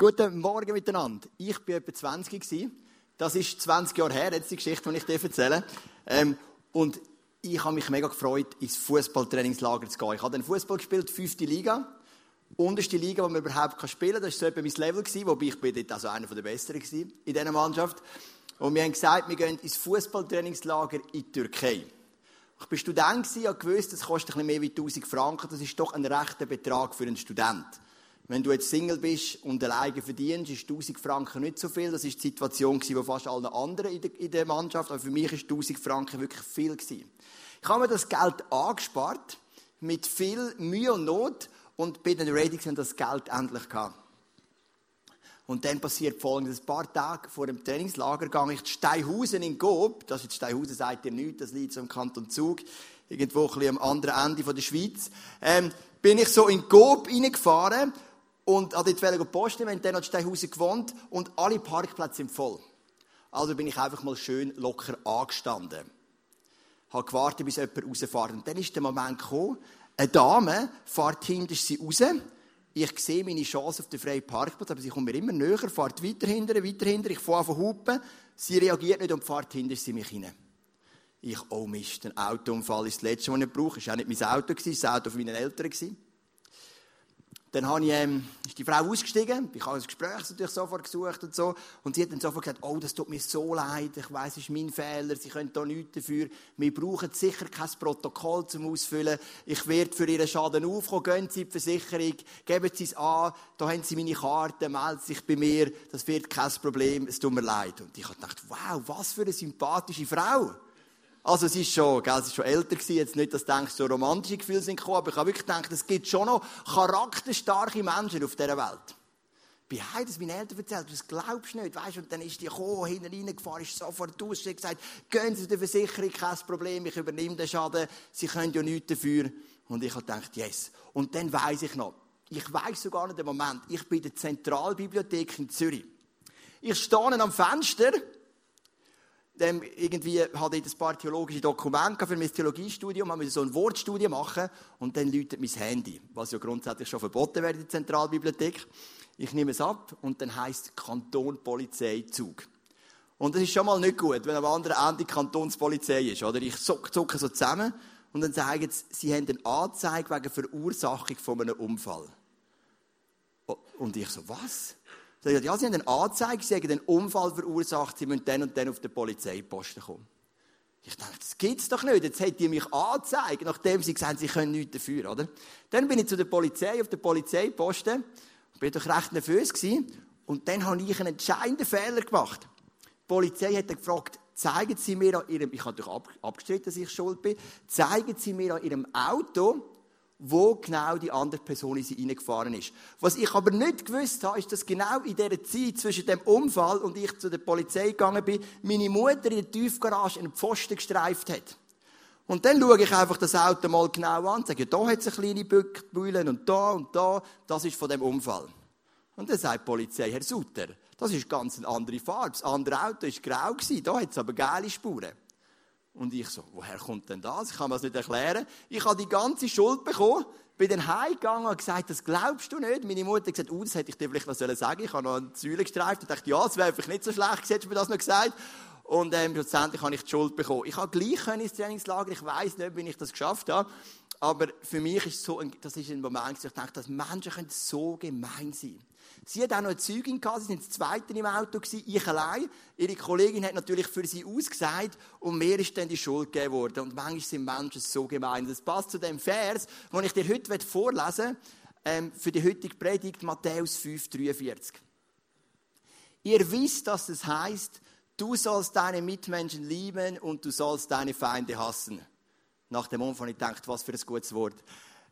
Guten Morgen miteinander. Ich war etwa 20 gewesen. Das ist 20 Jahre her, jetzt die Geschichte, die ich dir erzähle. Ähm, und ich habe mich mega gefreut, ins Fußballtrainingslager zu gehen. Ich habe dann Fußball gespielt, fünfte Liga. Unterste Liga, wo man überhaupt spielen kann. Das war so etwa mein Level, gewesen, wobei ich bin dort also einer der Besseren war in dieser Mannschaft. Und wir haben gesagt, wir gehen ins Fußballtrainingslager in die Türkei. Ich war Student, ich habe gewusst, das kostet ein bisschen mehr als 1000 Franken. Das ist doch ein rechter Betrag für einen Student. Wenn du jetzt Single bist und alleine verdienst, ist 1000 Franken nicht so viel. Das ist die Situation, die fast allen anderen in der, Mannschaft. Aber für mich ist 1000 Franken wirklich viel gewesen. Ich habe mir das Geld angespart, mit viel Mühe und Not, und bin dann ready, gewesen, das Geld endlich gehabt. Und dann passiert folgendes. Ein paar Tage vor dem Trainingslager gehe ich zu Steinhausen in Gob. Das ist Steinhausen, sagt ihr nichts, das liegt so im Kanton Zug. Irgendwo ein bisschen am anderen Ende der Schweiz. Ähm, bin ich so in Gob reingefahren und an dort posten, wir haben dann noch Steinhausen gewohnt und alle Parkplätze sind voll. Also bin ich einfach mal schön locker angestanden. Habe gewartet, bis jemand rausfährt. Und dann ist der Moment gekommen, eine Dame fährt hinter sie raus. Ich sehe meine Chance auf den freien Parkplatz, aber sie kommt mir immer näher, fährt weiter hinter, weiter hinter. Ich fahre von Hupen. Sie reagiert nicht und fährt hinter sie mich hinein. Ich, oh Mist, ein Autounfall ist das Letzte, was ich brauche. Es war auch nicht mein Auto, es war das Auto von meinen Eltern. Dann habe ich, ähm, ist die Frau ausgestiegen. Ich habe das Gespräch natürlich sofort gesucht und so. Und sie hat dann sofort gesagt, oh, das tut mir so leid. Ich weiss, es ist mein Fehler. Sie können da nichts dafür. Wir brauchen sicher kein Protokoll zum Ausfüllen. Ich werde für Ihren Schaden aufkommen. Gehen Sie die Versicherung. Geben Sie es an. Da haben Sie meine Karte. Melden Sie sich bei mir. Das wird kein Problem. Es tut mir leid. Und ich habe gedacht, wow, was für eine sympathische Frau. Also es ist schon, gell, es ist schon älter gewesen, jetzt nicht, dass du denkst, so romantische Gefühle sind gekommen, aber ich habe wirklich gedacht, es gibt schon noch charakterstarke Menschen auf dieser Welt. Bei Heim, das meinen Eltern erzählt, das glaubst du nicht, weißt du, und dann ist die gekommen, hinten reingefahren, ist sofort aus, sie hat gesagt, gehen Sie der Versicherung, kein Problem, ich übernehme den Schaden, Sie können ja nichts dafür. Und ich habe gedacht, yes. Und dann weiss ich noch, ich weiss sogar noch den Moment, ich bin in der Zentralbibliothek in Zürich. Ich stehe am Fenster, dann irgendwie hatte ich ein paar theologische Dokumente für mein Theologiestudium, wir so eine Wortstudie machen und dann läutet mein Handy, was ja grundsätzlich schon verboten wäre in der Zentralbibliothek. Ich nehme es ab und dann heisst Kanton Polizei Zug. Und das ist schon mal nicht gut, wenn am anderen Ende Kantonspolizei ist, oder? Ich zucke so zusammen und dann sagen sie, sie haben eine Anzeige wegen Verursachung von einem Unfall. Und ich so, was? Sie sagt, ja, sie haben eine Anzeige, sie haben einen Unfall verursacht, sie müssen dann und dann auf den Polizeiposten kommen. Ich dachte, das gibt's doch nicht. Jetzt hätte die mich angezeigt, nachdem sie gesagt haben, sie können nichts dafür, oder? Dann bin ich zu der Polizei, auf den Polizeiposten, bin doch recht nervös gewesen. Und dann habe ich einen entscheidenden Fehler gemacht. Die Polizei hat gefragt, zeigen Sie mir an Ihrem, ich habe doch abgestritten, dass ich schuld bin, zeigen Sie mir an Ihrem Auto, wo genau die andere Person in sie reingefahren ist. Was ich aber nicht gewusst habe, ist, dass genau in dieser Zeit zwischen dem Unfall und ich zu der Polizei gegangen bin, meine Mutter in der Tiefgarage einen Pfosten gestreift hat. Und dann schaue ich einfach das Auto mal genau an und sage, ja, da hat es eine kleine Bühne und da und da, das ist von dem Unfall. Und dann sagt die Polizei, Herr Sutter, das ist ganz eine andere Farbe. Das andere Auto war grau, da hat es aber geile Spuren. Und ich so, woher kommt denn das? Ich kann mir das nicht erklären. Ich habe die ganze Schuld bekommen, bin dann heimgegangen und gesagt, das glaubst du nicht. Meine Mutter hat gesagt, oh, das hätte ich dir vielleicht noch sagen sollen. Ich habe noch eine Säule gestreift und dachte, ja, das wäre vielleicht nicht so schlecht hättest du mir das noch gesagt. Und ähm, schlussendlich habe ich die Schuld bekommen. Ich habe gleich ins Trainingslager, ich weiß nicht, wie ich das geschafft habe. Aber für mich ist so ein, das ist ein Moment, ich dachte, dass Menschen können so gemein sein. Sie hat auch noch eine Zeugin gehabt, sie sind das zweite im Auto gewesen, ich allein. Ihre Kollegin hat natürlich für sie ausgesagt und mir ist dann die Schuld gegeben worden. Und manchmal sind Menschen so gemein. Das passt zu dem Vers, den ich dir heute vorlesen ähm, für die heutige Predigt, Matthäus 5,43. Ihr wisst, dass es heißt, du sollst deine Mitmenschen lieben und du sollst deine Feinde hassen. Nach dem Umfang ich gedacht, was für ein gutes Wort.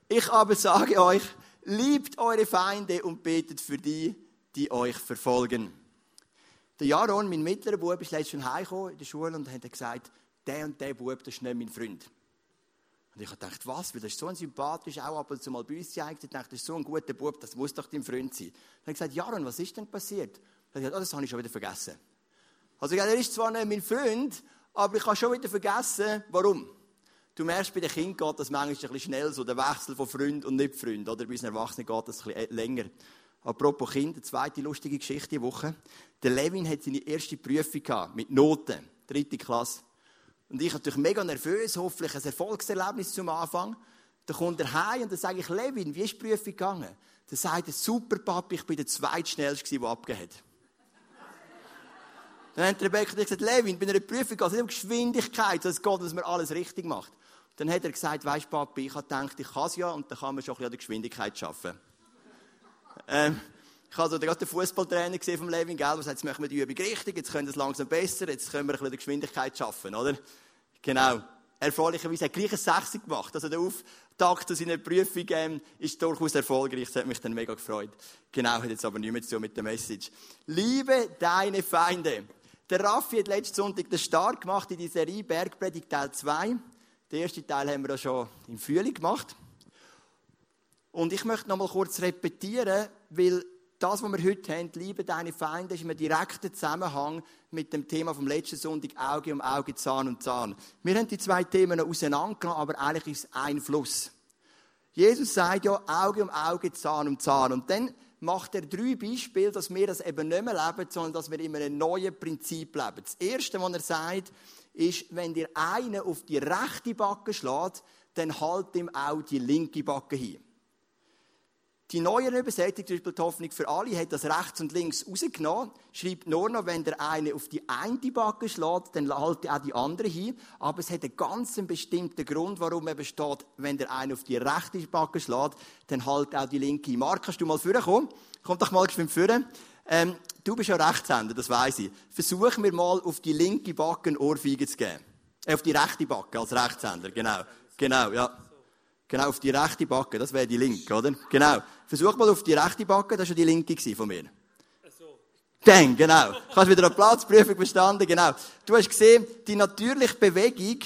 Ich aber sage euch, liebt eure Feinde und betet für die, die euch verfolgen. Der Jaron, mein mittlerer Bub, ist letztens schon heimgekommen in der Schule und hat gesagt, der und der Bub, das ist nicht mein Freund. Und ich habe gedacht, was? Weil das ist so ein sympathisch, auch ab und zu mal bei uns zeigt. Ich dachte, das ist so ein guter Bub, das muss doch dein Freund sein. Dann habe ich gesagt, Jaron, was ist denn passiert? Er hat gesagt, oh, das habe ich schon wieder vergessen. Also, er ist zwar nicht mein Freund, aber ich habe schon wieder vergessen, warum. Du merkst, bei den Kindern geht das manchmal ein bisschen schnell, so der Wechsel von Freund und nicht Freund. Oder bei uns Erwachsenen geht das ein bisschen länger. Apropos Kinder, zweite lustige Geschichte die Woche. Der Levin hat seine erste Prüfung gehabt, mit Noten, dritte Klasse. Und ich natürlich mega nervös, hoffentlich ein Erfolgserlebnis zum Anfang. Dann kommt er heim und dann sage ich, Levin, wie ist die Prüfung gegangen? Dann sagt er, super Papi, ich bin der zweitschnellste, der abgegeben hat. Dann hat Rebecca gesagt, Levin, bei einer Prüfung geht es nicht um Geschwindigkeit, sondern es geht, dass man alles richtig macht. Dann hat er gesagt, weisst Papi, ich habe gedacht, ich kann es ja und dann kann man schon ein bisschen an der Geschwindigkeit arbeiten. ähm, ich habe also gerade den Fußballtrainer gesehen vom Levin, gell, der sagt, jetzt machen wir die Übung richtig, jetzt können wir es langsam besser, jetzt können wir ein bisschen die Geschwindigkeit schaffen, oder? Genau. Erfreulicherweise hat er gleich ein 6 gemacht. Also der Auftakt zu seiner Prüfung ähm, ist durchaus erfolgreich. Das hat mich dann mega gefreut. Genau, hat jetzt aber nichts mehr zu tun mit der Message. Liebe deine Feinde. Der Raffi hat letzten Sonntag den Start gemacht in die Serie Bergpredigt Teil 2. Den ersten Teil haben wir ja schon im Frühling gemacht. Und ich möchte noch mal kurz repetieren, weil das, was wir heute haben, Liebe deine Feinde, ist im direkten Zusammenhang mit dem Thema vom letzten Sonntag, Auge um Auge, Zahn um Zahn. Wir haben die zwei Themen auseinandergenommen, aber eigentlich ist es ein Fluss. Jesus sagt ja, Auge um Auge, Zahn um Zahn. Und dann macht er drei Beispiele, dass wir das eben nicht mehr leben, sondern dass wir in einem neuen Prinzip leben. Das erste, was er sagt, ist, wenn dir einer auf die rechte Backe schlägt, dann halt ihm auch die linke Backe hin. Die neue Übersetzung, zum Beispiel die Hoffnung für alle, hat das rechts und links rausgenommen, schreibt nur noch, wenn der eine auf die eine Backe schlägt, dann halt auch die andere hin. Aber es hat einen ganz bestimmten Grund, warum eben steht, wenn der eine auf die rechte Backe schlägt, dann halt auch die linke. Mark, kannst du mal vorkommen? Komm doch mal geschwind vorne. Ähm, du bist ja Rechtshänder, das weiß ich. Versuch mir mal auf die linke Backe eine Ohrfeige zu geben. Äh, auf die rechte Backe als Rechtshänder, genau. Genau, ja. Genau, auf die rechte Backe, das wäre die linke, oder? Genau. Versuch mal auf die rechte Backe, das war die linke von mir. Dann, genau. Du hast wieder eine Platzprüfung bestanden, genau. Du hast gesehen, die natürliche Bewegung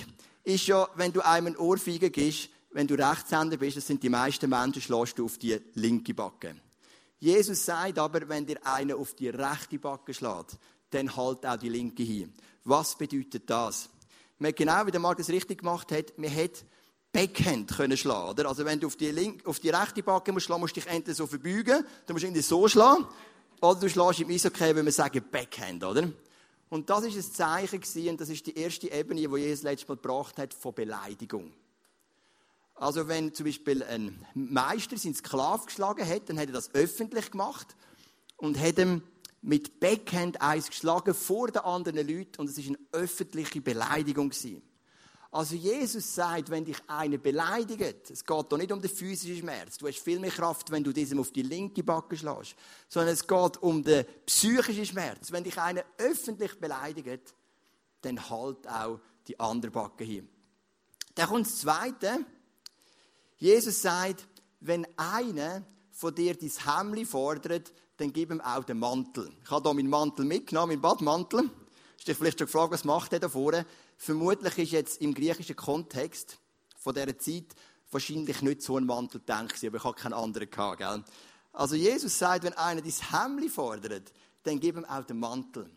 ist ja, wenn du einem Ohrfeige gibst, wenn du Rechtshänder bist, das sind die meisten Menschen, schlägst du auf die linke Backe. Jesus sagt aber, wenn dir einer auf die rechte Backe schlägt, dann halt auch die linke hin. Was bedeutet das? Man genau, wie der Markus richtig gemacht hat, man hat Backhand können schlagen. Oder? Also wenn du auf die, linke, auf die rechte Backe musst schlagen, musst du dich entweder so verbeugen, dann musst du irgendwie so schlagen, oder du schlägst im Eishockey, wenn wir sagen Backhand, oder? Und das ist ein Zeichen gewesen, und das ist die erste Ebene, die Jesus letztes Mal gebracht hat, von Beleidigung. Also wenn zum Beispiel ein Meister seinen Sklav geschlagen hat, dann hat er das öffentlich gemacht und hat ihm mit Backhand eins geschlagen vor den anderen Leuten und es ist eine öffentliche Beleidigung gewesen. Also Jesus sagt, wenn dich einer beleidigt, es geht doch nicht um den physischen Schmerz, du hast viel mehr Kraft, wenn du diesem auf die linke Backe schlägst, sondern es geht um den psychischen Schmerz. Wenn dich einer öffentlich beleidigt, dann halt auch die andere Backe hin. Dann kommt das Zweite. Jesus sagt, wenn einer von dir dein Hemli fordert, dann gib ihm auch den Mantel. Ich habe hier meinen Mantel mitgenommen, meinen Badmantel. Hast dich vielleicht schon gefragt, was macht er da vorne? Vermutlich ist jetzt im griechischen Kontext von dieser Zeit wahrscheinlich nicht so ein Mantel gedacht, aber ich habe keinen anderen gehabt, gell? Also Jesus sagt, wenn einer dein Hemli fordert, dann gib ihm auch den Mantel.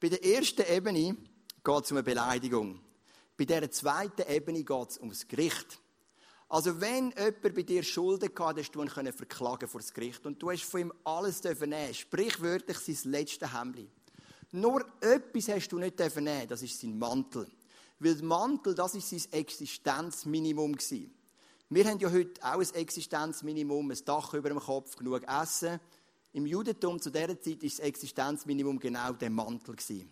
Bei der ersten Ebene geht es um eine Beleidigung. Bei der zweiten Ebene geht es ums Gericht. Also wenn jemand bei dir Schulden gehabt hast du ihn verklagen vor das Gericht und du hast von ihm alles nehmen sprichwörtlich sein letztes Hemli. Nur etwas hast du nicht nehmen das ist sein Mantel. Weil der Mantel, das ist sein Existenzminimum gewesen. Wir haben ja heute auch ein Existenzminimum, ein Dach über dem Kopf, genug Essen. Im Judentum zu dieser Zeit ist das Existenzminimum genau der Mantel gewesen.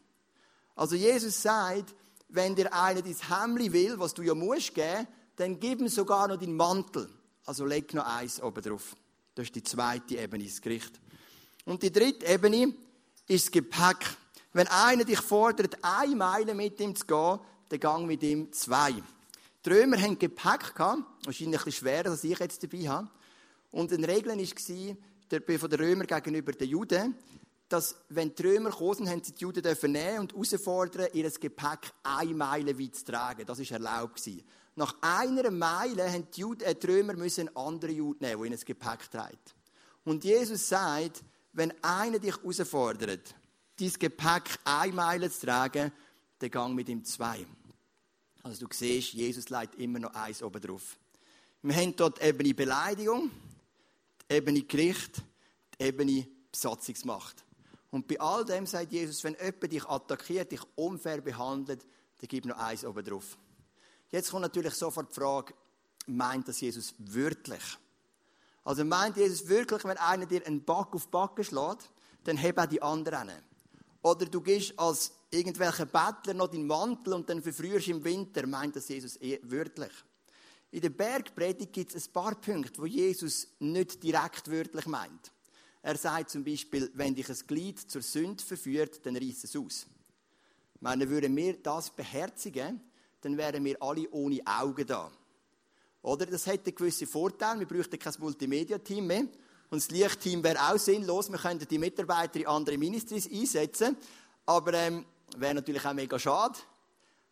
Also Jesus sagt, wenn dir einer dein Hemli will, was du ja musst geben, dann gib ihm sogar noch deinen Mantel. Also leg noch eins oben drauf. Das ist die zweite Ebene, das Gericht. Und die dritte Ebene ist das Gepäck. Wenn einer dich fordert, eine Meile mit ihm zu gehen, dann gang mit ihm zwei. Die Römer hatten Gepäck, wahrscheinlich ein bisschen schwerer, als ich jetzt dabei habe. Und eine Regel war von den Römern gegenüber den Juden, dass, wenn die Römer kamen, haben sie die Juden dürfen nehmen und herausfordern, ihr Gepäck eine Meile weit zu tragen. Das war erlaubt. Nach einer Meile haben die, Juden, äh, die Römer müssen einen anderen Juden nehmen, der ihnen das Gepäck trägt. Und Jesus sagt, wenn einer dich herausfordert, dein Gepäck eine Meile zu tragen, dann gang mit ihm zwei. Also du siehst, Jesus legt immer noch eins oben drauf. Wir haben dort die Ebene Beleidigung, die Ebene Gericht, die Besatzungsmacht. Und bei all dem sagt Jesus, wenn jemand dich attackiert, dich unfair behandelt, dann gib noch eins oben drauf. Jetzt kommt natürlich sofort die Frage, meint das Jesus wirklich? Also meint Jesus wirklich, wenn einer dir einen Back auf Backen schlägt, dann heb auch die anderen. Oder du gehst als irgendwelcher Bettler noch deinen Mantel und dann verfrierst im Winter, meint das Jesus eh wörtlich. In der Bergpredigt gibt es ein paar Punkte, wo Jesus nicht direkt wörtlich meint. Er sagt zum Beispiel, wenn dich ein Glied zur Sünde verführt, dann reiß es aus. Meine, würden wir das beherzigen, dann wären wir alle ohne Augen da. Oder? Das hätte gewisse Vorteile. Wir bräuchten kein Multimedia-Team mehr. Und das Lichtteam wäre auch sinnlos. Wir könnten die Mitarbeiter in andere Ministries einsetzen. Aber ähm, wäre natürlich auch mega schade.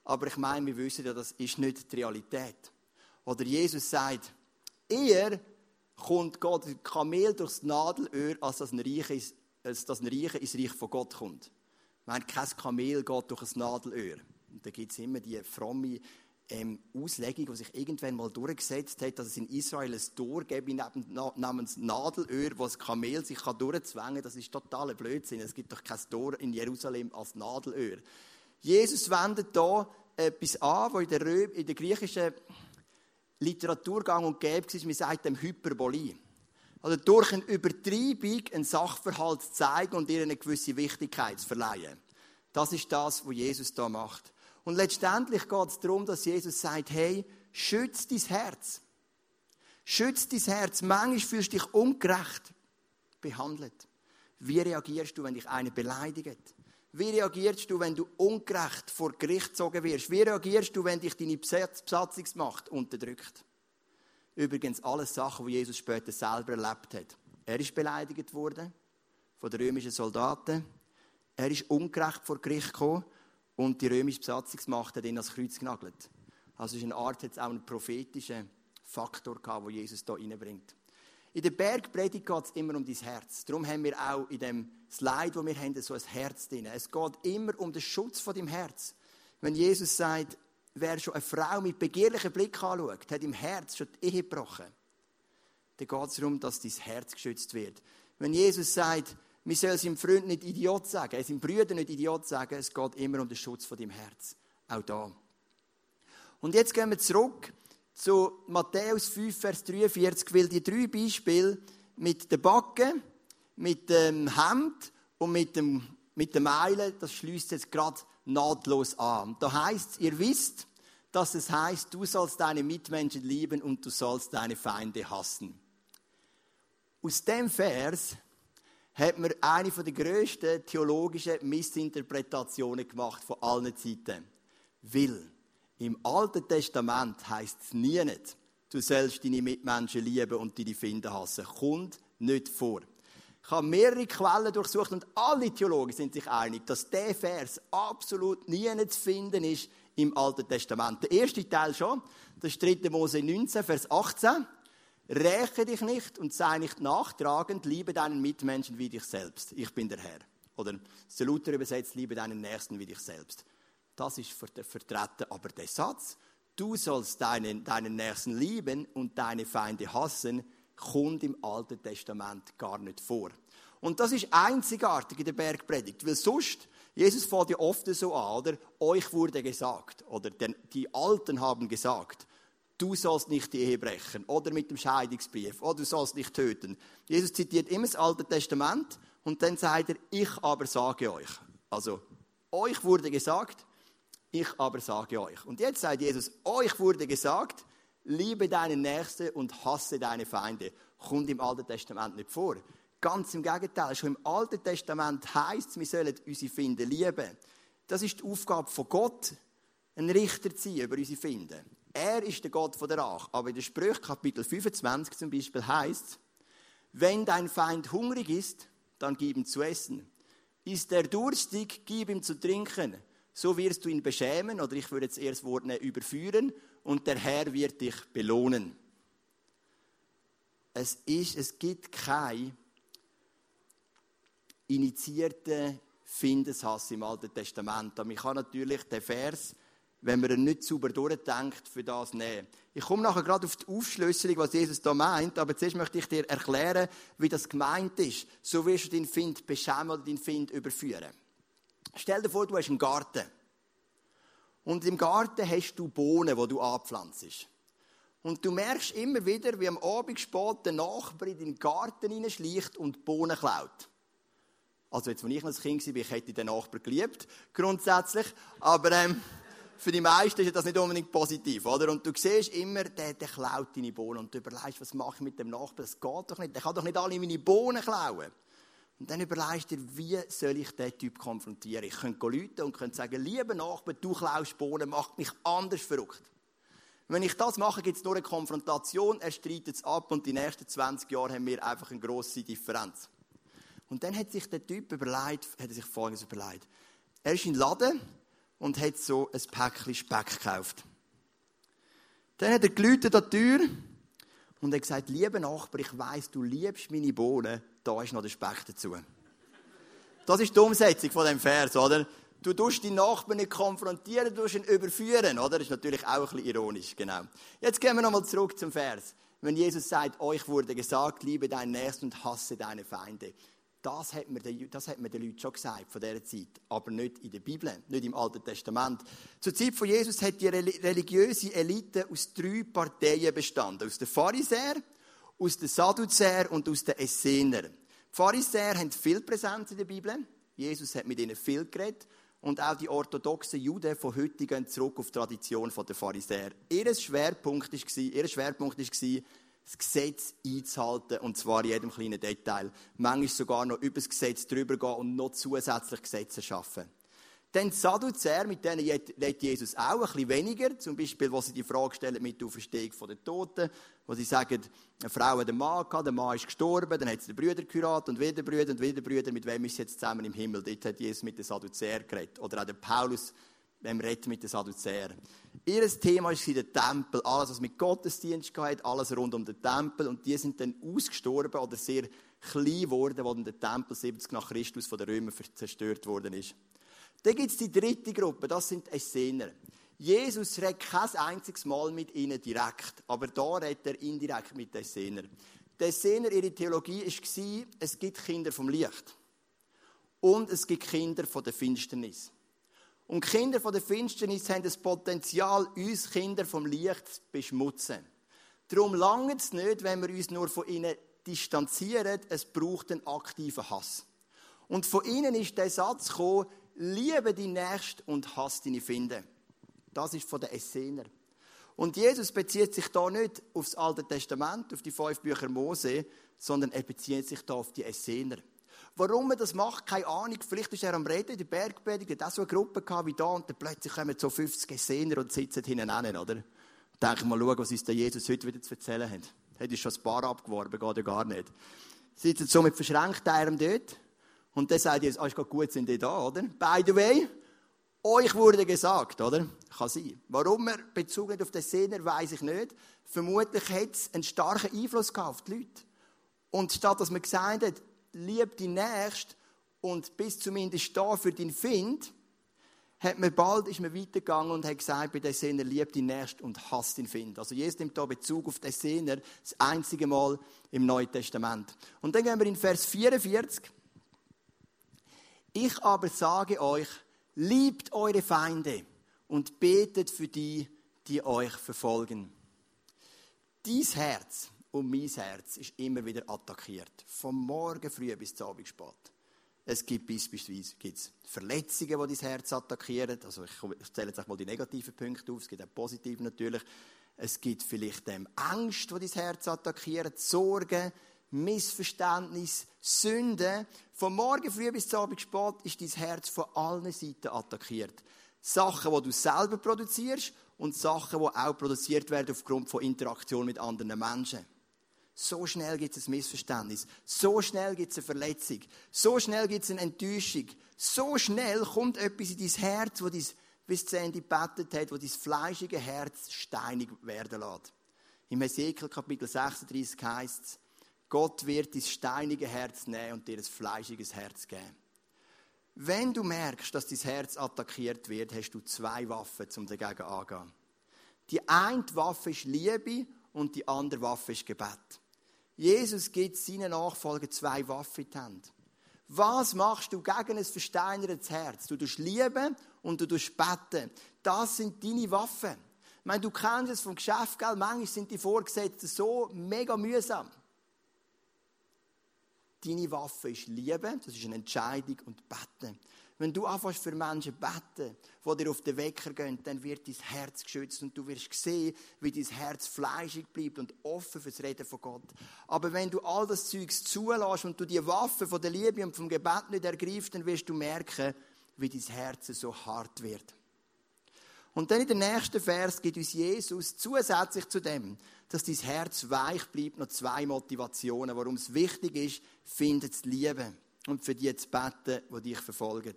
Aber ich meine, wir wissen ja, das ist nicht die Realität. Oder Jesus sagt, eher kommt Gott ein Kamel durchs Nadelöhr, als dass ein Reiche, als dass ein Reiche ins Reich von Gott kommt. Meine, kein Kamel geht durch ein Nadelöhr. Und da gibt es immer die fromme ähm, Auslegung, die sich irgendwann mal durchgesetzt hat, dass es in Israel ein Tor gibt namens Nadelöhr, wo das Kamel sich durchzwängen kann. Das ist totaler Blödsinn. Es gibt doch kein Tor in Jerusalem als Nadelöhr. Jesus wendet hier etwas an, was in der, Rö in der griechischen Literaturgang und gäbe war, man sagt dem Hyperbolie. Also durch eine Übertreibung einen Sachverhalt zeigen und ihr eine gewisse Wichtigkeit zu verleihen. Das ist das, was Jesus da macht. Und letztendlich geht es darum, dass Jesus sagt, hey, schütz dein Herz. Schütz dein Herz. Manchmal fühlst du dich ungerecht behandelt. Wie reagierst du, wenn dich einer beleidigt? Wie reagierst du, wenn du ungerecht vor Gericht gezogen wirst? Wie reagierst du, wenn dich deine Besatzungsmacht unterdrückt? Übrigens alles Sachen, die Jesus später selber erlebt hat. Er ist beleidigt worden von den römischen Soldaten. Er ist ungerecht vor Gericht gekommen und die römische Besatzungsmacht hat ihn ans Kreuz genagelt. Also in einer Art hat es auch einen prophetischen Faktor gehabt, den Jesus hier reinbringt. In der Bergpredigt geht es immer um dein Herz. Darum haben wir auch in dem Slide, wo wir haben, so ein Herz drin. Es geht immer um den Schutz von deinem Herz. Wenn Jesus sagt, wer schon eine Frau mit begehrlichem Blick anschaut, hat im Herz schon die Ehe gebrochen. Dann geht es darum, dass dein Herz geschützt wird. Wenn Jesus sagt, wir sollen seinem Freund nicht Idiot sagen, seinem Brüder nicht Idiot sagen, es geht immer um den Schutz von deinem Herz. Auch da. Und jetzt gehen wir zurück zu Matthäus 5, Vers 43, weil die drei Beispiele mit der Backe, mit dem Hemd und mit dem, mit dem Eilen, das schließt jetzt gerade nahtlos an. Da heißt ihr wisst, dass es heißt, du sollst deine Mitmenschen lieben und du sollst deine Feinde hassen. Aus dem Vers hat man eine der grössten theologischen Missinterpretationen gemacht von allen Zeiten. Weil im Alten Testament heißt es nie nicht, du sollst deine Mitmenschen lieben und deine Finden hassen. Kommt nicht vor. Ich habe mehrere Quellen durchsucht und alle Theologen sind sich einig, dass der Vers absolut nie zu finden ist im Alten Testament. Der erste Teil schon, das ist 3. Mose 19, Vers 18. Räche dich nicht und sei nicht nachtragend, liebe deinen Mitmenschen wie dich selbst. Ich bin der Herr. Oder der Luther übersetzt, liebe deinen Nächsten wie dich selbst. Das ist vertreten. Aber der Satz, du sollst deinen, deinen Nächsten lieben und deine Feinde hassen, kommt im Alten Testament gar nicht vor. Und das ist einzigartig in der Bergpredigt, weil sonst, Jesus fährt ja oft so an, oder? Euch wurde gesagt, oder die Alten haben gesagt, du sollst nicht die Ehe brechen, oder mit dem Scheidungsbrief, oder du sollst nicht töten. Jesus zitiert immer das Alte Testament und dann sagt er, ich aber sage euch. Also, euch wurde gesagt, ich aber sage euch. Und jetzt sagt Jesus, euch wurde gesagt, liebe deinen Nächsten und hasse deine Feinde. Kommt im Alten Testament nicht vor. Ganz im Gegenteil, schon im Alten Testament heißt es, wir sollen unsere Finde lieben. Das ist die Aufgabe von Gott, ein Richter zu sein über unsere Finde. Er ist der Gott von der Rache. Aber in der Sprüche Kapitel 25 zum Beispiel heißt wenn dein Feind hungrig ist, dann gib ihm zu essen. Ist er durstig, gib ihm zu trinken so wirst du ihn beschämen, oder ich würde jetzt erst das Wort überführen, und der Herr wird dich belohnen. Es, ist, es gibt kein initiierten Findeshass im Alten Testament. Aber ich kann natürlich den Vers wenn man ihn nicht sauber durchdenkt, für das nehmen. Ich komme nachher gerade auf die Aufschlüsselung, was Jesus da meint, aber zuerst möchte ich dir erklären, wie das gemeint ist. So wirst du deinen Find beschämen oder deinen Find überführen. Stell dir vor, du hast einen Garten. Und im Garten hast du Bohnen, die du anpflanzt. Und du merkst immer wieder, wie am Abend spät der Nachbar in deinen Garten hineinschleicht und Bohnen klaut. Also jetzt, als ich noch ein Kind war, ich hätte den Nachbar geliebt, grundsätzlich. Aber ähm, für die meisten ist das nicht unbedingt positiv, oder? Und du siehst immer, der, der klaut deine Bohnen. Und du überlegst, was mache ich mit dem Nachbar? Das geht doch nicht. Der kann doch nicht alle meine Bohnen klauen. Und dann überlegst du dir, wie soll ich diesen Typ konfrontieren? Ich könnte Leute und könnte sagen, lieber Nachbar, du klaust Bohnen, macht mich anders verrückt. Wenn ich das mache, gibt es nur eine Konfrontation, er streitet es ab und die nächsten 20 Jahre haben wir einfach eine grosse Differenz. Und dann hat sich der Typ überlegt, hat er sich Folgendes überlegt. Er ist in den Laden und hat so ein Päckchen Speck gekauft. Dann hat er geläutet an die Tür und hat gesagt, lieber Nachbar, ich weiss, du liebst meine Bohnen, da ist noch der Speck dazu. Das ist die Umsetzung von dem Vers, oder? Du tust deinen Nachbarn nicht konfrontieren, du tust ihn überführen, oder? Das ist natürlich auch ein bisschen ironisch, genau. Jetzt gehen wir nochmal zurück zum Vers. Wenn Jesus sagt, euch wurde gesagt, liebe deinen Nächsten und hasse deine Feinde. Das hat, man den, das hat man den Leuten schon gesagt von dieser Zeit, aber nicht in der Bibel, nicht im Alten Testament. Zur Zeit von Jesus hat die religiöse Elite aus drei Parteien bestanden. Aus den Pharisäern, aus den Sadduzäern und aus den Essener. Die Pharisäer haben viel Präsenz in der Bibel. Jesus hat mit ihnen viel geredet. Und auch die orthodoxen Juden von heute gehen zurück auf die Tradition der Pharisäer. Ihr Schwerpunkt war, ihr Schwerpunkt war das Gesetz einzuhalten, und zwar in jedem kleinen Detail. Manchmal sogar noch über das Gesetz drüber gehen und noch zusätzlich Gesetze schaffen. Dann die Sadduzäer, mit denen redet Jesus auch ein bisschen weniger. Zum Beispiel, wo sie die Frage stellen mit der Auferstehung der Toten, wo sie sagen, eine Frau hat einen Mann gehabt, der Mann ist gestorben, dann hat sie den Brüder geheiratet und wieder Brüder und wieder Brüder, mit wem ist sie jetzt zusammen im Himmel? Dort hat Jesus mit den Sadduzäer geredet. Oder auch der Paulus wenn wir reden mit den Sadduzäern. Ihr Thema war der Tempel, alles, was mit Gottesdienst geht, alles rund um den Tempel. Und die sind dann ausgestorben oder sehr klein geworden, als der Tempel 70 nach Christus von den Römern zerstört worden ist. Dann gibt es die dritte Gruppe, das sind Essener. Jesus redet kein einziges Mal mit ihnen direkt, aber da redet er indirekt mit den Essener. Die Essener, ihre Theologie war, es gibt Kinder vom Licht und es gibt Kinder von der Finsternis. Und Kinder von der Finsternis haben das Potenzial, uns Kinder vom Licht zu beschmutzen. Darum langt es nicht, wenn wir uns nur von ihnen distanzieren, es braucht einen aktiven Hass. Und von ihnen ist der Satz gekommen, liebe die Nächste und hasse deine Finde. Das ist von den Essener. Und Jesus bezieht sich da nicht auf das Alte Testament, auf die fünf Bücher Mose, sondern er bezieht sich da auf die Essener. Warum er das macht, keine Ahnung. Vielleicht ist er am Reden in der Bergpredigt, hat auch so eine Gruppe gehabt wie da und dann plötzlich kommen so 50 Essener und sitzen hinten oder? Denke mal, schauen, was uns der Jesus heute wieder zu erzählen hat. Hätte ich schon ein paar abgeworben, geht ja gar nicht. Sitzen so mit verschränkten Armen dort und dann sagt Jesus, ah, ist gut, sind die da, oder? By the way, euch wurde gesagt, oder? Kann sein. Warum er Bezug hat auf den Sehner, weiß ich nicht. Vermutlich hat es einen starken Einfluss gehabt auf die Leute. Und statt dass man gesagt hat, lieb die Nächste und bis zumindest da für den Find, hat man bald ist man weitergegangen und hat gesagt, bei den Sinner lieb die Nächste und hasst den Find. Also Jesus nimmt da Bezug auf den Sinner, das einzige Mal im Neuen Testament. Und dann gehen wir in Vers 44. Ich aber sage euch, liebt eure Feinde und betet für die, die euch verfolgen. Dies Herz und mein Herz ist immer wieder attackiert. Vom Morgen früh bis zum Abend spät. Es gibt beispielsweise gibt's Verletzungen, die dein Herz attackieren. Also ich zähle jetzt mal die negativen Punkte auf. Es gibt auch positive natürlich. Es gibt vielleicht ähm, Angst, die dein Herz attackiert, Sorgen, Missverständnis, Sünde. Vom Morgen früh bis zum Abend spät ist dein Herz von allen Seiten attackiert. Sachen, die du selber produzierst und Sachen, die auch produziert werden aufgrund von Interaktion mit anderen Menschen. So schnell gibt es ein Missverständnis. So schnell gibt es eine Verletzung. So schnell gibt es eine Enttäuschung. So schnell kommt etwas in dein Herz, wo dein, wie es Sandy gebetet hat, wo dein fleischige Herz steinig werden lässt. Im Hesekiel Kapitel 36 heißt es, Gott wird dein steinige Herz nehmen und dir ein fleischiges Herz geben. Wenn du merkst, dass dein Herz attackiert wird, hast du zwei Waffen, um dagegen anzugehen. Die eine Waffe ist Liebe und die andere Waffe ist Gebet. Jesus gibt seinen Nachfolgern zwei Waffen in die Hand. Was machst du gegen ein versteinertes Herz? Du tust lieben und du tust beten. Das sind deine Waffen. Ich meine, du kennst es vom Geschäft, gell? Manchmal sind die Vorgesetzten so mega mühsam. Deine Waffe ist Liebe, das ist eine Entscheidung, und Beten. Wenn du anfängst für Menschen beten, die dir auf den Wecker gehen, dann wird dein Herz geschützt und du wirst sehen, wie dein Herz fleischig bleibt und offen fürs Reden von Gott. Aber wenn du all das Zeugs zulässt und du die Waffe von der Liebe und vom Gebet nicht ergreifst, dann wirst du merken, wie dein Herz so hart wird. Und dann in der nächsten Vers gibt uns Jesus zusätzlich zu dem, dass dein Herz weich bleibt, noch zwei Motivationen, warum es wichtig ist, findet zu lieben und für die zu beten, die dich verfolgen.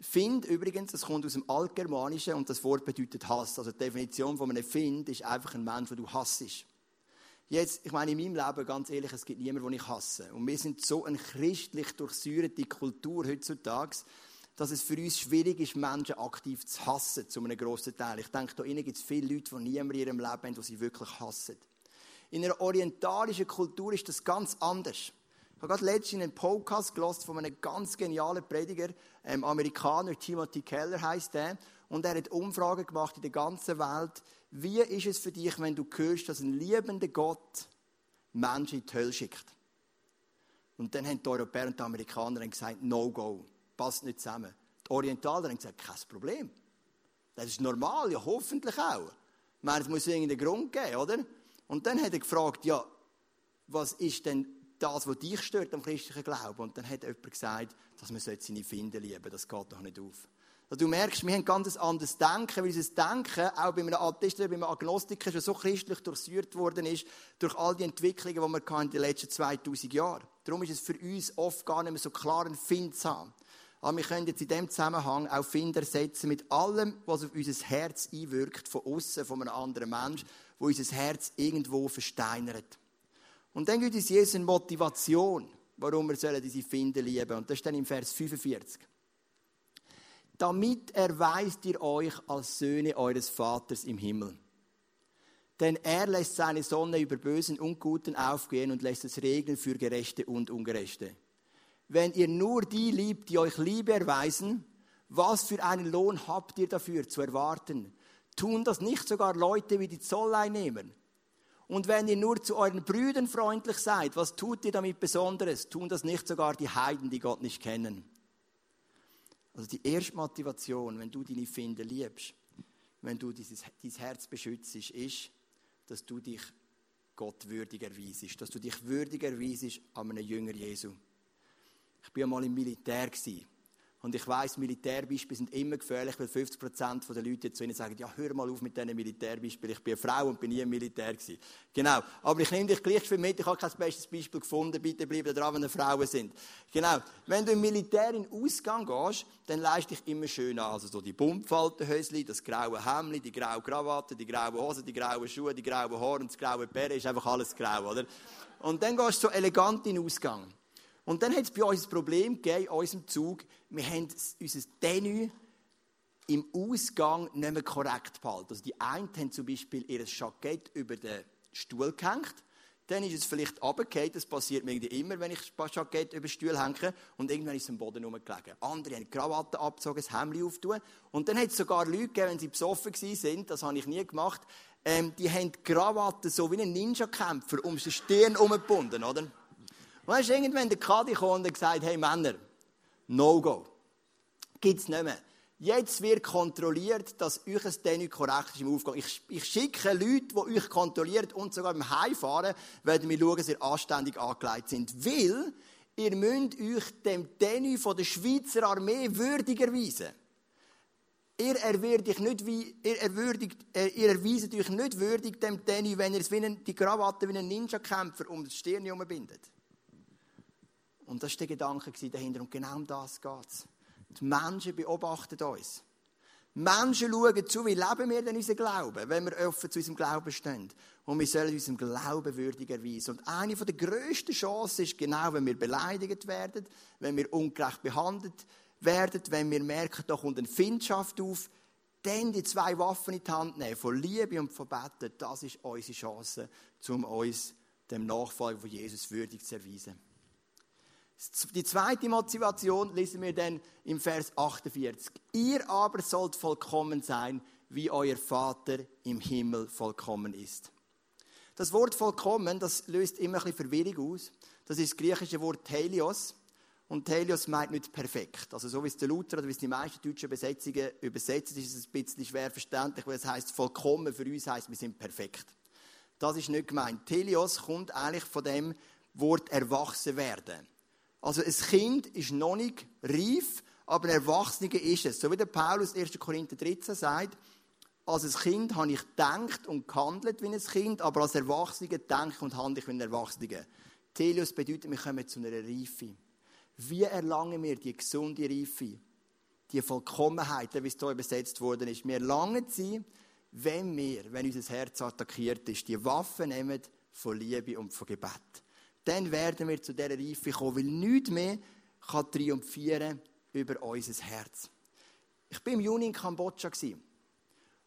Find übrigens, das kommt aus dem Altgermanischen und das Wort bedeutet Hass. Also die Definition von einem Find ist einfach ein Mensch, den du hassest. Jetzt, ich meine, in meinem Leben, ganz ehrlich, es gibt niemanden, den ich hasse. Und wir sind so eine christlich durchsäuerte Kultur heutzutage, dass es für uns schwierig ist, Menschen aktiv zu hassen, zu einem grossen Teil. Ich denke, da gibt es viele Leute, die niemand in ihrem Leben haben, die sie wirklich hassen. In einer orientalischen Kultur ist das ganz anders. Ich habe gerade letztens einen Podcast gelesen von einem ganz genialen Prediger, ähm, Amerikaner, Timothy Keller heißt der, und er hat Umfragen gemacht in der ganzen Welt. Wie ist es für dich, wenn du hörst, dass ein liebender Gott Menschen in die Hölle schickt? Und dann haben die Europäer und die Amerikaner gesagt, no go passt nicht zusammen. Die Orientaler haben gesagt, kein Problem. Das ist normal, ja, hoffentlich auch. Ich es muss irgendeinen Grund geben, oder? Und dann hat er gefragt, ja, was ist denn das, was dich stört am christlichen Glauben? Und dann hat jemand gesagt, dass man seine Finden lieben Das geht doch nicht auf. Also du merkst, wir haben ganz ein anderes Denken, weil unser Denken auch bei einem Atheisten, bei einem Agnostiker schon so christlich durchsucht worden ist, durch all die Entwicklungen, die wir in den letzten 2000 Jahren Darum ist es für uns oft gar nicht mehr so klar, einen Find zu haben. Aber wir können jetzt in dem Zusammenhang auch Finder setzen mit allem, was auf unser Herz einwirkt, von außen, von einem anderen Mensch, wo unser Herz irgendwo versteinert. Und dann gibt es Jesus eine Motivation, warum wir diese Finder lieben. Und das ist dann im Vers 45. Damit erweist ihr euch als Söhne eures Vaters im Himmel. Denn er lässt seine Sonne über Bösen und Guten aufgehen und lässt es regnen für Gerechte und Ungerechte wenn ihr nur die liebt, die euch Liebe erweisen, was für einen Lohn habt ihr dafür zu erwarten? Tun das nicht sogar Leute wie die Zolleinnehmer? Und wenn ihr nur zu euren Brüdern freundlich seid, was tut ihr damit Besonderes? Tun das nicht sogar die Heiden, die Gott nicht kennen? Also die erste Motivation, wenn du deine Finde liebst, wenn du dieses, dein Herz beschützt, ist, dass du dich Gott würdig erweisest, dass du dich würdig erweisest an einem Jünger Jesu. Ich war einmal im Militär. Und ich weiss, Militärbeispiele sind immer gefährlich, weil 50% der Leute zu ihnen sagen, ja, hör mal auf mit diesen Militärbeispielen. Ich bin eine Frau und bin nie im Militär gewesen. Genau. Aber ich nehme dich gleich für mit. Ich habe kein bestes Beispiel gefunden. Bitte bleiben dran, wenn ihr Frauen sind. Genau. Wenn du im Militär in Ausgang gehst, dann leist dich immer schön an. Also so die Buntfaltenhösli, das graue Hemd, die graue Krawatte, die graue Hose, die grauen Schuhe, die grauen Haare und das graue Bären. Ist einfach alles grau, oder? Und dann gehst du so elegant in den Ausgang. Und dann hat es bei uns ein Problem gegeben, in unserem Zug. Wir haben unser Tenue im Ausgang nicht mehr korrekt behalten. Also die einen haben zum Beispiel ihr Jackett über den Stuhl gehängt. Dann ist es vielleicht runtergefallen. Das passiert mir immer, wenn ich das Jackett über den Stuhl hänge. Und irgendwann ist es am Boden rumgelegen. Andere haben die Krawatte abgezogen, das Hemd auftun. Und dann hat es sogar Leute gegeben, wenn sie besoffen waren, das habe ich nie gemacht, ähm, die haben die Krawatte so wie ein Ninja-Kämpfer um die Stirn herumgebunden, oder? Und dann ist irgendwann der Kadi und gesagt, hey Männer, no go. Gibt's nicht mehr. Jetzt wird kontrolliert, dass euch ein Tenue korrekt ist im Aufgang. Ich, ich, schicke Leute, die euch kontrollieren und sogar beim Heimfahren werden wir schauen, dass ihr anständig angelegt sind. Weil ihr müsst euch dem Tenue von der Schweizer Armee würdig erweisen. Ihr erwürdigt nicht wie, ihr erwürdigt, äh, ihr erweiset euch nicht würdig dem Tenue, wenn ihr es wie ein, die Krawatte wie ein Ninja-Kämpfer um die Stirn bindet. Und das war der Gedanke dahinter. Und genau um das geht es. Die Menschen beobachten uns. Menschen schauen zu, wie leben wir denn unseren Glauben, wenn wir offen zu unserem Glauben stehen. Und wir sollen unserem Glauben würdig erweisen. Und eine der grössten Chancen ist genau, wenn wir beleidigt werden, wenn wir ungerecht behandelt werden, wenn wir merken, da kommt eine Findschaft auf, dann die zwei Waffen in die Hand nehmen, von Liebe und von Beten, das ist unsere Chance, um uns dem Nachfolger von Jesus würdig zu erweisen. Die zweite Motivation lesen wir dann im Vers 48. Ihr aber sollt vollkommen sein, wie euer Vater im Himmel vollkommen ist. Das Wort vollkommen, das löst immer ein bisschen Verwirrung aus. Das ist das griechische Wort Helios. Und Helios meint nicht perfekt. Also so wie es der Luther oder wie es die meisten deutschen Übersetzungen übersetzt, ist es ein bisschen schwer verständlich, weil es heißt vollkommen für uns heißt, wir sind perfekt. Das ist nicht gemeint. Helios kommt eigentlich von dem Wort erwachsen werden. Also ein Kind ist noch nicht reif, aber ein Erwachsener ist es. So wie der Paulus 1. Korinther 13 sagt, als ein Kind habe ich gedacht und gehandelt wie ein Kind, aber als Erwachsener denke und handle ich wie ein Erwachsener. Telios bedeutet, wir kommen zu einer Reife. Wie erlangen wir die gesunde Reife? Die Vollkommenheit, wie es hier übersetzt worden ist. Wir erlangen sie, wenn wir, wenn unser Herz attackiert ist, die Waffen nehmen von Liebe und von Gebet. Dann werden wir zu dieser Reife kommen, weil nichts mehr kann triumphieren über unser Herz. Ich war im Juni in Kambodscha.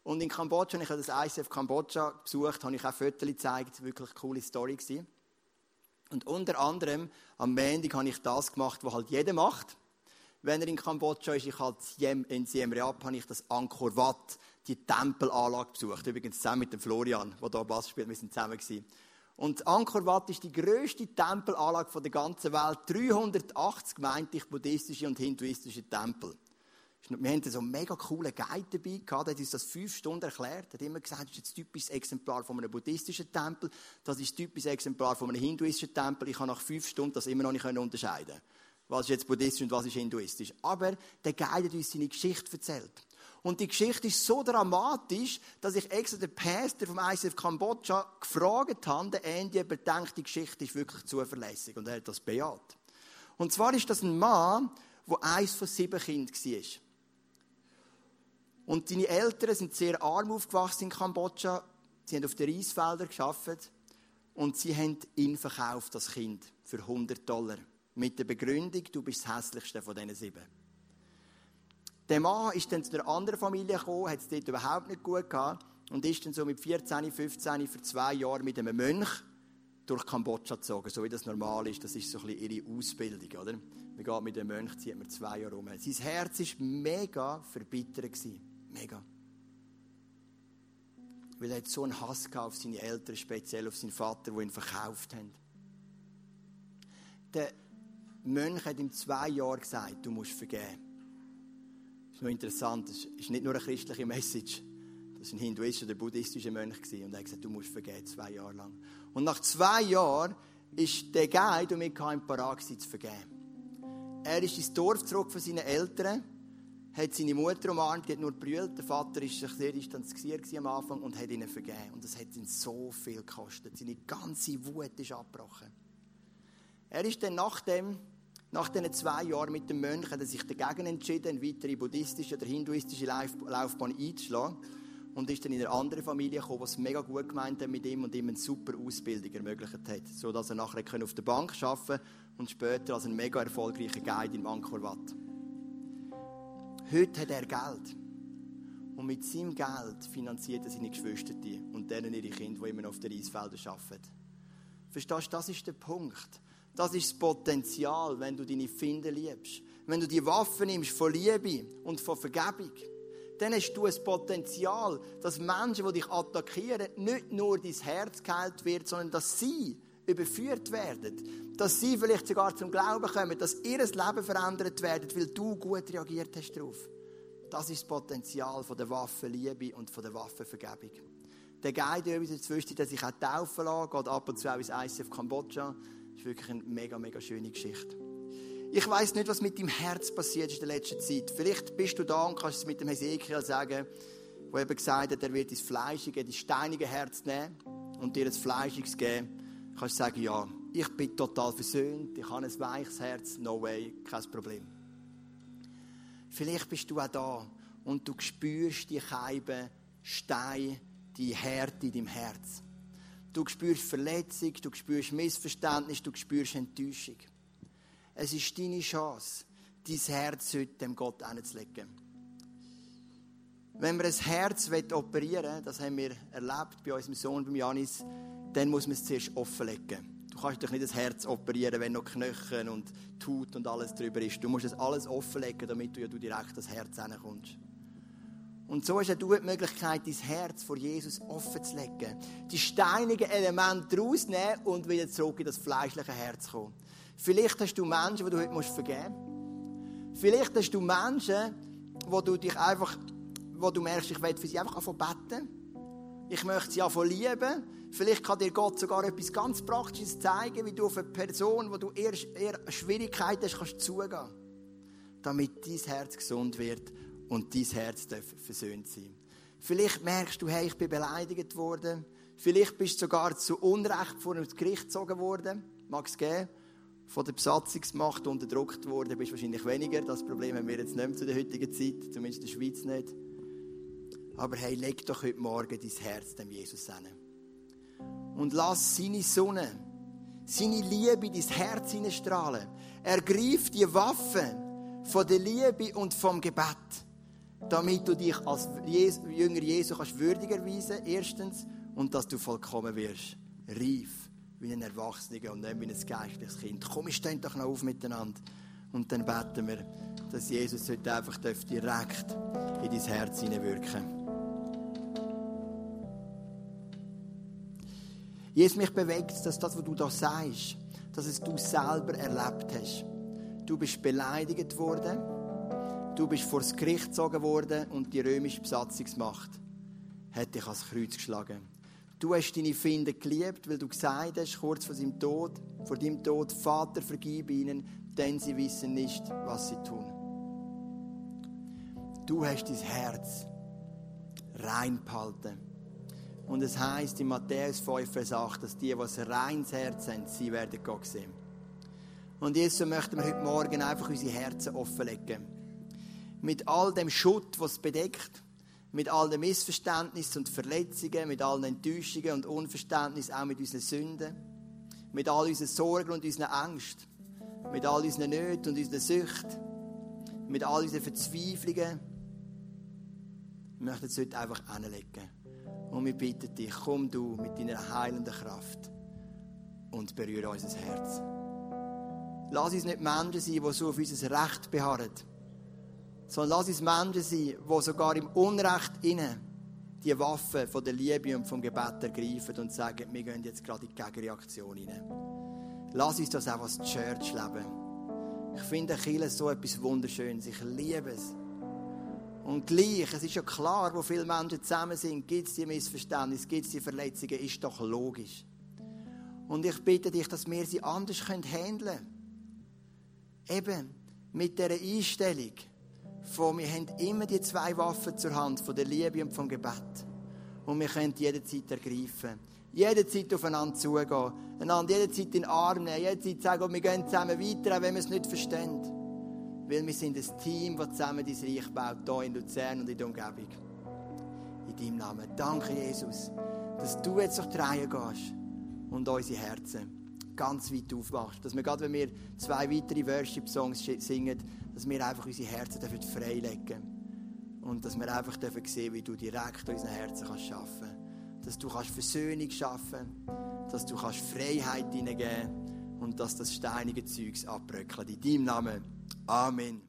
Und in Kambodscha, ich habe das ICF Kambodscha besucht, habe ich auch Fotos gezeigt. Wirklich eine coole Story. Und unter anderem am Montag habe ich das gemacht, was halt jeder macht. Wenn er in Kambodscha ist, ich halt in Siem Reap, habe ich das Angkor Wat, die Tempelanlage besucht. Übrigens zusammen mit dem Florian, der hier Bass spielt. Wir sind zusammen. Und Angkor Wat ist die grösste Tempelanlage der ganzen Welt. 380 meinte ich buddhistische und hinduistische Tempel. Wir hatten so einen mega coolen Guide dabei gehabt, der hat uns das fünf Stunden erklärt. Er hat immer gesagt, das ist ein typisches Exemplar von einem buddhistischen Tempel, das ist typisches Exemplar von einem hinduistischen Tempel. Ich kann nach fünf Stunden das immer noch nicht unterscheiden was ist jetzt buddhistisch und was ist hinduistisch. Aber der Guide hat uns seine Geschichte erzählt. Und die Geschichte ist so dramatisch, dass ich extra den Pastor vom ICF Kambodscha gefragt habe, der Andy, ob er denkt, die Geschichte ist wirklich zuverlässig. Und er hat das bejaht. Und zwar ist das ein Mann, der eins von sieben Kindern war. Und seine Eltern sind sehr arm aufgewachsen in Kambodscha. Sie haben auf den Reisfeldern gearbeitet und sie haben ihn verkauft, das Kind, für 100 Dollar. Mit der Begründung, du bist das hässlichste von diesen sieben. Der Mann ist dann zu einer anderen Familie gekommen, hat es dort überhaupt nicht gut gehabt und ist dann so mit 14, 15 für zwei Jahre mit einem Mönch durch Kambodscha gezogen, so wie das normal ist. Das ist so ein bisschen ihre Ausbildung, oder? Man geht mit einem Mönch, zieht man zwei Jahre rum. Sein Herz war mega verbittert. Mega. Weil er hat so einen Hass auf seine Eltern, speziell auf seinen Vater, die ihn verkauft haben. Der Mönch hat ihm zwei Jahre gesagt, du musst vergeben. Ist noch interessant, das ist nicht nur eine christliche Message. Das war ein hinduistischer oder buddhistischer Mönch. Und er hat gesagt, du musst vergeben, zwei Jahre lang. Und nach zwei Jahren ist der und mir kein parat zu vergeben. Er ist ins Dorf zurück von seinen Eltern hat seine Mutter umarmt, hat nur brüllt. Der Vater war sich sehr distanziert am Anfang und hat ihnen vergeben. Und das hat ihn so viel gekostet. Seine ganze Wut ist abgebrochen. Er ist dann nach dem, nach diesen zwei Jahren mit dem Mönch, hat er sich dagegen entschieden, eine weitere buddhistische oder hinduistische Laufbahn einzuschlagen. Und ist dann in eine andere Familie gekommen, die es mega gut gemeint hat mit ihm und ihm eine super Ausbildung ermöglicht hat. So dass er nachher auf der Bank arbeiten konnte und später als ein mega erfolgreicher Guide in Angkor Wat. Heute hat er Geld. Und mit seinem Geld finanziert er seine Geschwister und denen ihre Kinder, die immer noch auf den Reisfeldern arbeiten. Verstehst du, das ist der Punkt. Das ist das Potenzial, wenn du deine Finder liebst. Wenn du die Waffen nimmst von Liebe und von Vergebung, dann hast du ein Potenzial, dass Menschen, die dich attackieren, nicht nur dein Herz geheilt wird, sondern dass sie überführt werden. Dass sie vielleicht sogar zum Glauben kommen, dass ihr Leben verändert wird, weil du gut reagiert hast darauf. Das ist das Potenzial von der Waffenliebe und von der Waffenvergebung. Der Guide der Zwischenzeit, der sich auch taufen lässt, geht ab und zu auch ins ICF Kambodscha. Das ist wirklich eine mega, mega schöne Geschichte. Ich weiß nicht, was mit deinem Herz passiert ist in der letzten Zeit. Vielleicht bist du da und kannst es mit dem Hesekiel sagen, wo eben gesagt hat, er wird dein fleischige, dein steinige Herz nehmen und dir ein fleischiges geben kannst du sagen, ja, ich bin total versöhnt, ich habe ein weiches Herz, no way, kein Problem. Vielleicht bist du auch da und du spürst die Scheibe, Stein, die Härte in deinem Herz. Du spürst Verletzung, du spürst Missverständnis, du spürst Enttäuschung. Es ist deine Chance, dein Herz heute dem Gott hinzulegen. Wenn wir ein Herz operieren wollen, das haben wir erlebt bei unserem Sohn, beim Janis, dann muss man es zuerst offenlegen. Du kannst doch nicht das Herz operieren, wenn noch Knochen und Tut und alles drüber ist. Du musst es alles offenlegen, damit du ja direkt das Herz hinkommst. Und so hast du die Möglichkeit, dein Herz vor Jesus offen zu legen. Die steinigen Elemente rausnehmen und wieder zurück in das fleischliche Herz kommen. Vielleicht hast du Menschen, die du heute vergeben musst. Vielleicht hast du Menschen, wo du dich einfach, wo du merkst, ich will für sie einfach anfangen beten. Ich möchte sie einfach lieben. Vielleicht kann dir Gott sogar etwas ganz Praktisches zeigen, wie du auf eine Person, wo du eher, eher Schwierigkeiten hast, kannst zugehen. Damit dein Herz gesund wird und dein Herz darf versöhnt sein. Vielleicht merkst du, hey, ich bin beleidigt worden. Vielleicht bist du sogar zu Unrecht vor einem Gericht gezogen worden. Mag es geben. Von der Besatzungsmacht unterdrückt worden, bist wahrscheinlich weniger. Das Problem haben wir jetzt nicht mehr zu der heutigen Zeit, zumindest in der Schweiz nicht. Aber hey, leg doch heute Morgen dein Herz dem Jesus hin. Und lass seine Sonne, seine Liebe in dein Herz hineinstrahlen. Ergreif die Waffe von der Liebe und vom Gebet damit du dich als Jünger Jesu kannst würdig erweisen, erstens, und dass du vollkommen wirst, reif, wie ein Erwachsener und nicht wie ein geistliches Kind. Komm, wir stehen doch noch auf miteinander. Und dann beten wir, dass Jesus heute einfach direkt in dein Herz hineinwirken Jesus, mich bewegt, dass das, was du da sagst, dass es du selber erlebt hast. Du bist beleidigt worden Du bist vor das Gericht gezogen worden und die römische Besatzungsmacht hat dich ans Kreuz geschlagen. Du hast deine Finde geliebt, weil du gesagt hast, kurz vor seinem Tod, vor deinem Tod, Vater, vergib ihnen, denn sie wissen nicht, was sie tun. Du hast dein Herz rein behalten. Und es heißt in Matthäus 5, Vers 8, dass die, die ein reines Herz haben, sie werden Gott sehen. Und jetzt möchten wir heute Morgen einfach unsere Herzen offenlegen mit all dem Schutt, was es bedeckt, mit all den Missverständnissen und Verletzungen, mit allen Enttäuschungen und Unverständnissen, auch mit unseren Sünden, mit all unseren Sorgen und unseren Ängsten, mit all unseren Nöten und unseren Süchten, mit all unseren Verzweiflungen. Wir möchten es heute einfach hinlegen. Und wir bitten dich, komm du mit deiner heilenden Kraft und berühre unser Herz. Lass uns nicht Menschen sein, die so auf unser Recht beharren sondern lass uns Menschen sein, die sogar im Unrecht innen die Waffe von der Liebe und vom Gebet ergreifen und sagen, wir gehen jetzt gerade in die Gegenreaktion hinein. Lass uns das auch als Church leben. Ich finde Kirche so etwas Wunderschönes. Ich liebe es. Und gleich, es ist ja klar, wo viele Menschen zusammen sind, gibt es die Missverständnisse, gibt es die Verletzungen, ist doch logisch. Und ich bitte dich, dass wir sie anders handeln können. Eben mit dieser Einstellung von, wir haben immer die zwei Waffen zur Hand, von der Liebe und vom Gebet. Und wir können jederzeit ergreifen. Jederzeit aufeinander zugehen. Einander jederzeit in den Arm nehmen. Jederzeit sagen, wir gehen zusammen weiter, auch wenn wir es nicht verstehen. Weil wir sind ein Team, das zusammen dein Reich baut, hier in Luzern und in der Umgebung. In deinem Namen. Danke, Jesus, dass du jetzt die Reihe gehst und unsere Herzen ganz weit aufmachst. Dass wir gerade, wenn wir zwei weitere Worship-Songs singen, dass wir einfach unsere Herzen freilegen dürfen. Und dass wir einfach dürfen sehen, wie du direkt unsere Herzen kannst schaffen kannst. Dass du kannst Versöhnung schaffen dass du kannst Freiheit hineingeben und dass das steinige Zeugs abbröckelt. In deinem Namen. Amen.